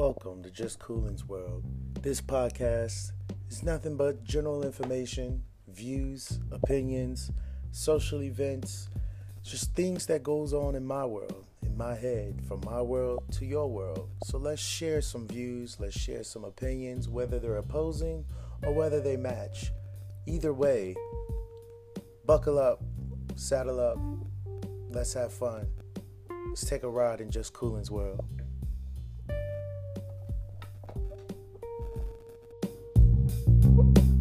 Welcome to Jus Koolin's World. This podcast is nothing but general information, views, opinions, social events, just things that goes on in my world, in my head, from my world to your world. So let's share some views, let's share some opinions, whether they're opposing or whether they match. Either way, buckle up, saddle up, let's have fun. Let's take a ride in Jus Koolin's World. you.